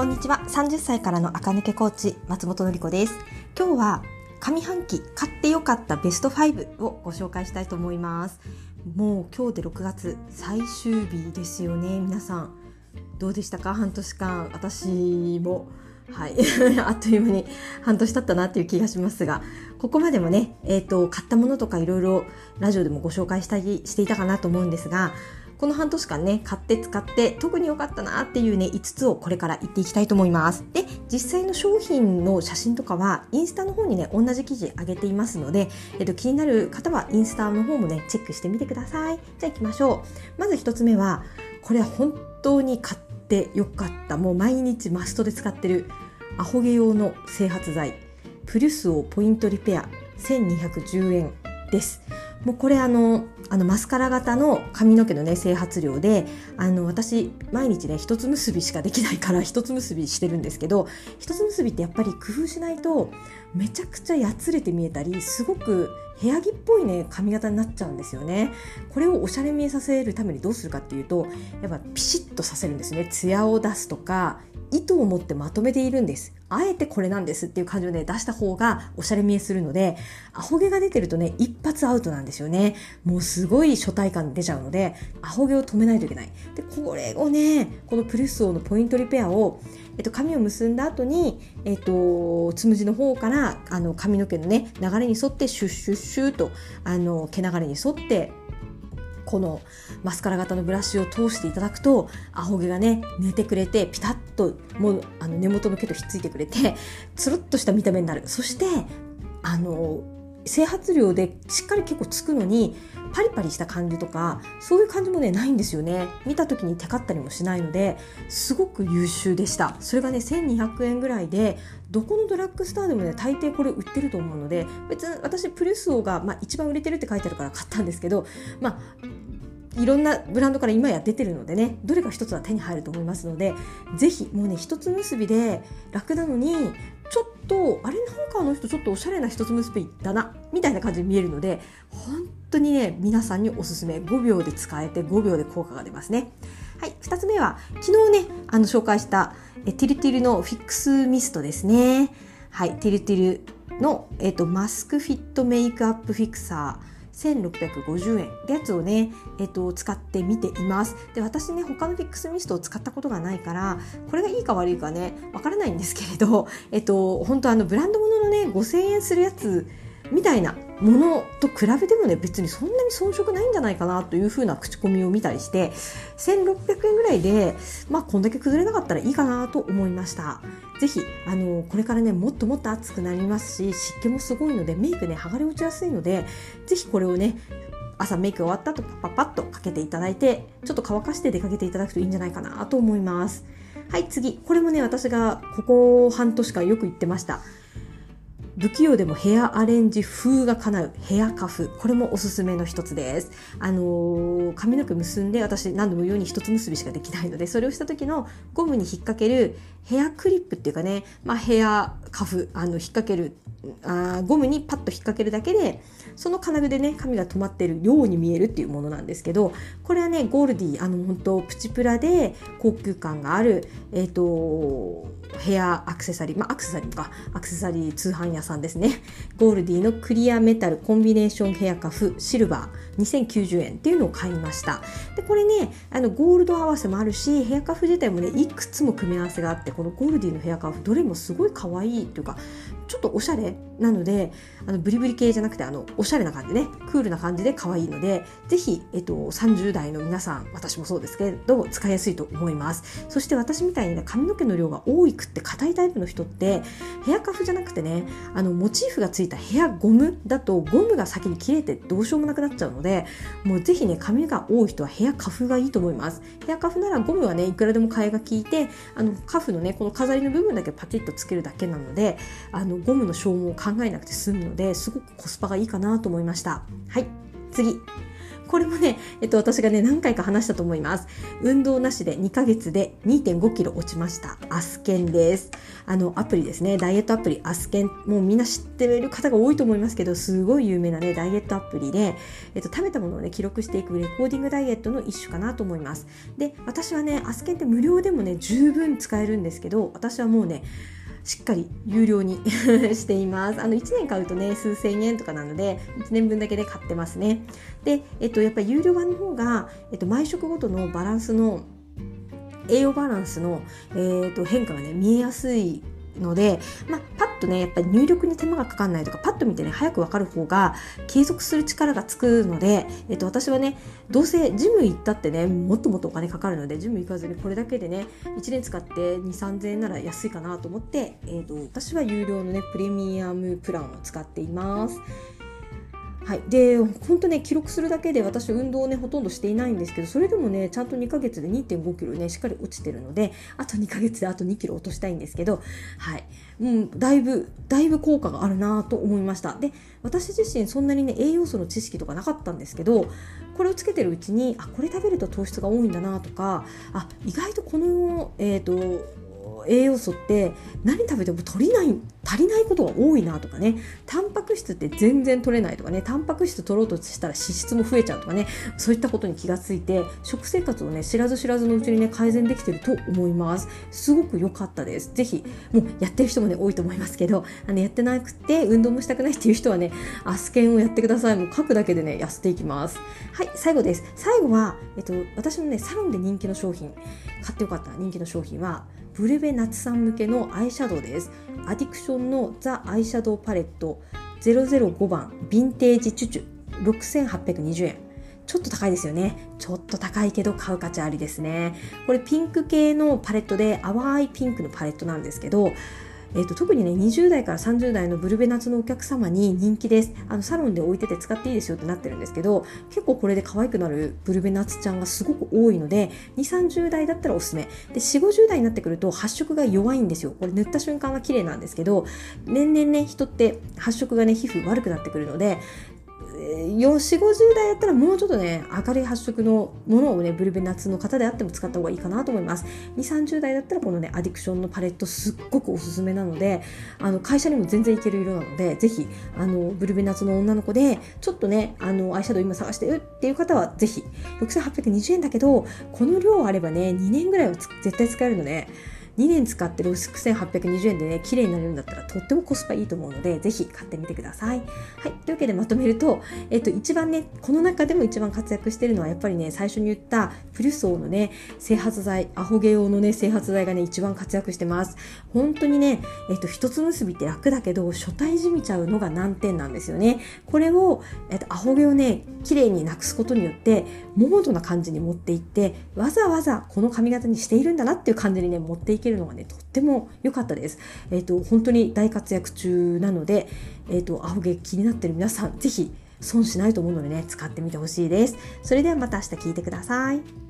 こんにちは。30歳からの赤抜けコーチ松本のり子です。今日は上半期買ってよかったベスト5をご紹介したいと思います。もう今日で6月最終日ですよね。皆さんどうでしたか？半年間。私もはい。あっという間に半年経ったなっていう気がしますがここまでもね、えーと、と買ったものとかいろいろラジオでもご紹介したりしていたかなと思うんですがこの半年間ね、買って使って特に良かったなっていうね、5つをこれから言っていきたいと思います。で、実際の商品の写真とかは、インスタの方にね、同じ記事上げていますので、えっと、気になる方はインスタの方もね、チェックしてみてください。じゃあ行きましょう。まず1つ目は、これは本当に買ってよかった。もう毎日マストで使ってる、アホ毛用の整髪剤、プルスオポイントリペア、1210円です。もうこれあのあのマスカラ型の髪の毛のね整髪量であの私毎日ね一つ結びしかできないから一つ結びしてるんですけど一つ結びってやっぱり工夫しないとめちゃくちゃやつれて見えたりすごく部屋着っぽいね髪型になっちゃうんですよね。これをおしゃれ見えさせるためにどうするかっていうとやっぱピシッとさせるんですね。ツヤを出すとか意図を持ってまとめているんです。あえてこれなんですっていう感じをね出した方がおしゃれ見えするのでアホ毛が出てるとね一発アウトなんですよね。もうすごい初体感出ちゃうのでアホ毛を止めないといけない。でこれをねこのプレスオのポイントリペアをえっと、髪を結んだ後に、えっと、つむじの方からあの髪の毛のね流れに沿ってシュッシュッシュッとあの毛流れに沿ってこのマスカラ型のブラシを通していただくとアホ毛がね寝てくれてピタッともうあの根元の毛とひっついてくれてつるっとした見た目になる。そしてあの整髪量でしっかり結構つくのにパリパリした感じとかそういう感じもねないんですよね。見た時にテカったりもしないのですごく優秀でした。それがね1200円ぐらいでどこのドラッグストアでもね大抵これ売ってると思うので別に私プレスオが、まあ、一番売れてるって書いてあるから買ったんですけどまあいろんなブランドから今や出てるのでねどれか一つは手に入ると思いますのでぜひもうね一つ結びで楽なのにちょっとあれなんかあの人ちょっとおしゃれな一つ結びだなみたいな感じに見えるので本当にね皆さんにおすすめ5秒で使えて5秒で効果が出ますね。はい、2つ目は昨日ねあの紹介したえティルティルのフィックスミストですね。はい、ティルティルの、えっと、マスクフィットメイクアップフィクサー1650円ってやつをね、えっと、使ってみています。で私ね他のフィックスミストを使ったことがないからこれがいいか悪いかねわからないんですけれどえっと本当あのブランド物のね5000円するやつみたいなものと比べてもね別にそんなに遜色ないんじゃないかなというふうな口コミを見たりして1600円ぐらいでまあこんだけ崩れなかったらいいかなと思いました。ぜひあのこれからねもっともっと暑くなりますし湿気もすごいのでメイクね剥がれ落ちやすいのでぜひこれをね朝メイク終わったとパッパッとかけていただいてちょっと乾かして出かけていただくといいんじゃないかなと思います。はい次。これもね私がここ半年間よく言ってました。不器用でもヘアアレンジ風が叶うヘアカフ。これもおすすめの一つです。あのー、髪の毛結んで私何度も言うように一つ結びしかできないのでそれをした時のゴムに引っ掛けるヘアクリップっていうかね、まあ、ヘアカフあの引っ掛けるあゴムにパッと引っ掛けるだけでその金具でね髪が止まってるように見えるっていうものなんですけどこれはねゴールディあの本当プチプラで高級感があるえっ、ー、とヘアアクセサリーまあアクセサリーかアクセサリー通販屋さんですね。ゴールディのクリアメタルコンビネーションヘアカフシルバー2090円っていうのを買いました。でこれねあのゴールド合わせもあるしヘアカフ自体もねいくつも組み合わせがあってこのゴールディのヘアカーフどれもすごい可愛いというかちょっとおしゃれなのであのブリブリ系じゃなくてあのおしゃれな感じね。クールな感じで可愛いのでぜひ、えっと、30代の皆さん私もそうですけど使いやすいと思います。そして私みたいにね髪の毛の量が多くって硬いタイプの人ってヘアカフじゃなくてねあのモチーフがついたヘアゴムだとゴムが先に切れてどうしようもなくなっちゃうのでもうぜひね髪が多い人はヘアカフがいいと思います。ヘアカフならゴムはねいくらでも替えが効いてあのカフのねこの飾りの部分だけパチッとつけるだけなのであのゴムの消耗を考えなくて済むのですごくコスパがいいかなと思いましたはい次これもね、えっと、私がね、何回か話したと思います。運動なしで2ヶ月で2.5キロ落ちました。アスケンです。あの、アプリですね。ダイエットアプリ、アスケン。もうみんな知ってる方が多いと思いますけど、すごい有名なね、ダイエットアプリで、えっと、食べたものをね、記録していくレコーディングダイエットの一種かなと思います。で、私はね、アスケンって無料でもね、十分使えるんですけど、私はもうね、しっかり有料に しています。あの1年買うとね数千円とかなので1年分だけで買ってますね。で、えっと、やっぱり有料版の方が、えっと、毎食ごとのバランスの栄養バランスの、えー、と変化がね見えやすいので、まあ、パッとねやっぱり入力に手間がかかんないとかパッと見てね早く分かる方が継続する力がつくので、えっと、私はねどうせジム行ったってねもっともっとお金かかるのでジム行かずにこれだけでね1年使って2 3 0円なら安いかなと思って、えっと、私は有料のねプレミアムプランを使っています。はい、で本当ね記録するだけで私運動をねほとんどしていないんですけどそれでもねちゃんと2ヶ月で2 5キロねしっかり落ちてるのであと2ヶ月であと2キロ落としたいんですけどはい。うん、だいぶだいぶ効果があるなと思いました。で私自身そんなにね栄養素の知識とかなかったんですけどこれをつけてるうちにあこれ食べると糖質が多いんだなとかあ意外とこのえっ、ー、と栄養素って何食べても取りない足りないことが多いなとかね。タンパク質って全然取れないとかね。タンパク質取ろうとしたら脂質も増えちゃうとかね。そういったことに気がついて食生活をね知らず知らずのうちにね改善できてると思います。すごく良かったです。ぜひもうやってる人もね多いと思いますけどあのやってなくて運動もしたくないっていう人はねアスケンをやってください。もう書くだけでね痩せていきます。はい最後です。最後は、えっと、私のねサロンで人気の商品買ってよかった人気の商品はブルベ夏さん向けのアイシャドウですアディクションのザ・アイシャドウパレット005番ヴィンテージチュチュ6820円ちょっと高いですよね。ちょっと高いけど買う価値ありですね。これピンク系のパレットで淡いピンクのパレットなんですけど、えーと、特にね20代から30代のブルベナツのお客様に人気です。あのサロンで置いてて使っていいですよってなってるんですけど結構これで可愛くなるブルベナツちゃんがすごく多いので2 3 0代だったらおすすめ。で4 5 0代になってくると発色が弱いんですよ。これ塗った瞬間は綺麗なんですけど年々ね人って発色がね皮膚悪くなってくるので4 4 5 0代やったらもうちょっとね明るい発色のものをねブルベ夏の方であっても使った方がいいかなと思います。2 3 0代だったらこのねアディクションのパレットすっごくおすすめなのであの会社にも全然いける色なのでぜひあのブルベ夏の女の子でちょっとねあのアイシャドウ今探してるっていう方はぜひ6820円だけどこの量あればね2年ぐらいは絶対使えるので、2年使ってる6820円でね綺麗になれるんだったらとってもコスパいいと思うのでぜひ買ってみてください。はい、というわけでまとめると、えっと、一番ねこの中でも一番活躍してるのはやっぱりね最初に言ったプルソーのね整髪剤アホ毛用のね整髪剤がね一番活躍してます。本当にね、えっと、一つ結びって楽だけど初対じみちゃうのが難点なんですよね。これを、えっと、アホ毛をね綺麗になくすことによってモードな感じに持っていってわざわざこの髪型にしているんだなっていう感じにね持っていけるのがねとっても良かったです。えっ、ー、と本当に大活躍中なので、えっ、ー、とアホ毛気になってる皆さんぜひ損しないと思うのでね使ってみてほしいです。それではまた明日聞いてください。